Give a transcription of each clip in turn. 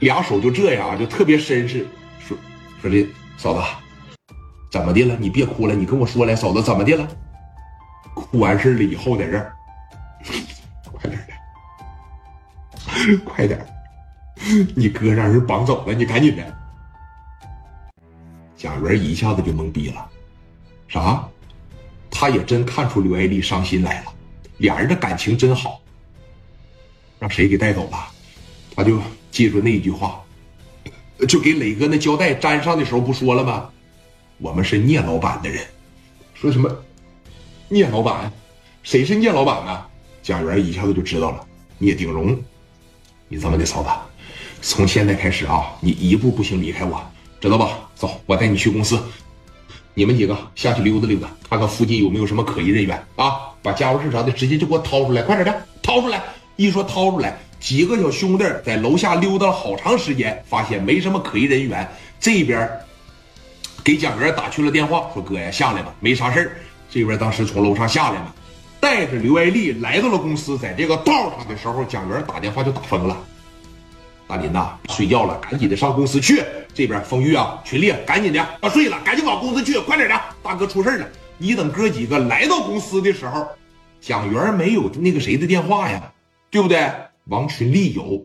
俩手就这样，就特别绅士，说说这嫂子怎么的了？你别哭了，你跟我说来，嫂子怎么的了？哭完事了以后在这儿，快点的，快点，你哥让人绑走了，你赶紧的。贾元一下子就懵逼了，啥？他也真看出刘爱丽伤心来了，俩人的感情真好。让谁给带走了？他就记住那一句话，就给磊哥那胶带粘上的时候不说了吗？我们是聂老板的人。说什么？聂老板？谁是聂老板呢？贾元一下子就知道了。聂鼎荣，你这么的，嫂子，从现在开始啊，你一步不行离开我，知道吧？走，我带你去公司。你们几个下去溜达溜达，看看附近有没有什么可疑人员啊！把家伙事啥的直接就给我掏出来，快点的，掏出来！一说掏出来，几个小兄弟在楼下溜达了好长时间，发现没什么可疑人员。这边给蒋元打去了电话，说哥呀，下来吧，没啥事儿。这边当时从楼上下来了，带着刘爱丽来到了公司，在这个道上的时候，蒋元打电话就打疯了。大林呐，睡觉了，赶紧的上公司去。这边风玉啊，群力，赶紧的，要睡了，赶紧往公司去，快点的，大哥出事了。你等哥几个来到公司的时候，蒋元没有那个谁的电话呀，对不对？王群力有，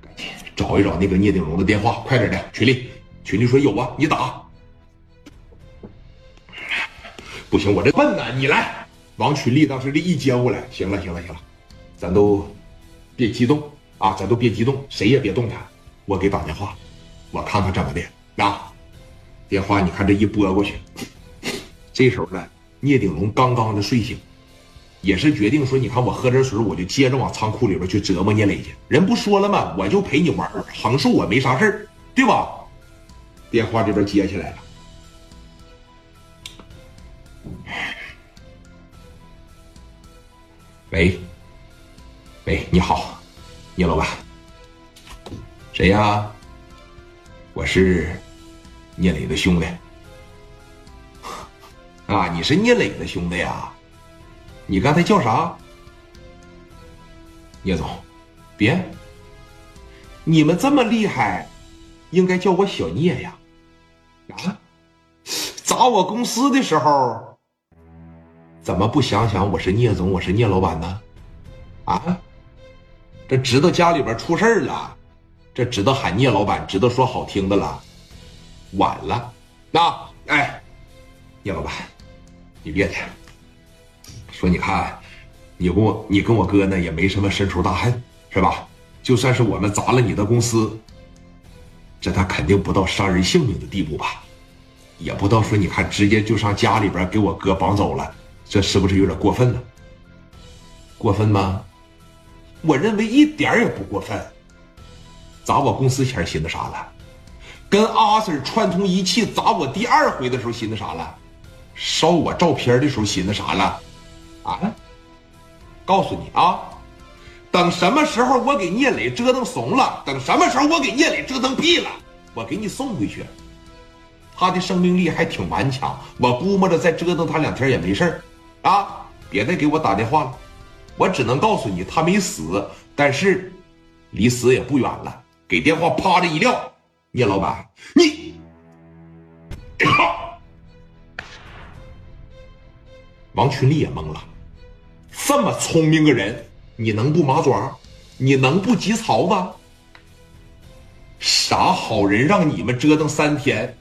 赶紧找一找那个聂鼎荣的电话，快点的，群力，群力说有啊，你打。不行，我这笨呐，你来。王群力当时这一接过来，行了，行了，行了，咱都。别激动啊！咱都别激动，谁也别动弹。我给打电话，我看看怎么的啊？电话你看这一拨过去，这时候呢，聂鼎龙刚刚的睡醒，也是决定说：你看我喝点水，我就接着往仓库里边去折磨聂磊去。人不说了吗？我就陪你玩，横竖我没啥事儿，对吧？电话这边接起来了，喂。喂，你好，聂老板。谁呀？我是聂磊的兄弟。啊，你是聂磊的兄弟呀？你刚才叫啥？聂总，别。你们这么厉害，应该叫我小聂呀。啊？砸我公司的时候，怎么不想想我是聂总，我是聂老板呢？啊？这知道家里边出事了，这知道喊聂老板，知道说好听的了，晚了。那哎，聂老板，你别提，说你看，你跟我你跟我哥呢也没什么深仇大恨，是吧？就算是我们砸了你的公司，这他肯定不到伤人性命的地步吧？也不到说你看直接就上家里边给我哥绑走了，这是不是有点过分了？过分吗？我认为一点也不过分。砸我公司前寻思啥了？跟阿 Sir 串通一气砸我第二回的时候寻思啥了？烧我照片的时候寻思啥了？啊？告诉你啊，等什么时候我给聂磊折腾怂了，等什么时候我给聂磊折腾屁了，我给你送回去。他的生命力还挺顽强，我估摸着再折腾他两天也没事啊，别再给我打电话了。我只能告诉你，他没死，但是离死也不远了。给电话，啪的一撂，聂老板，你，王群力也懵了。这么聪明个人，你能不麻爪？你能不急槽吗？啥好人让你们折腾三天，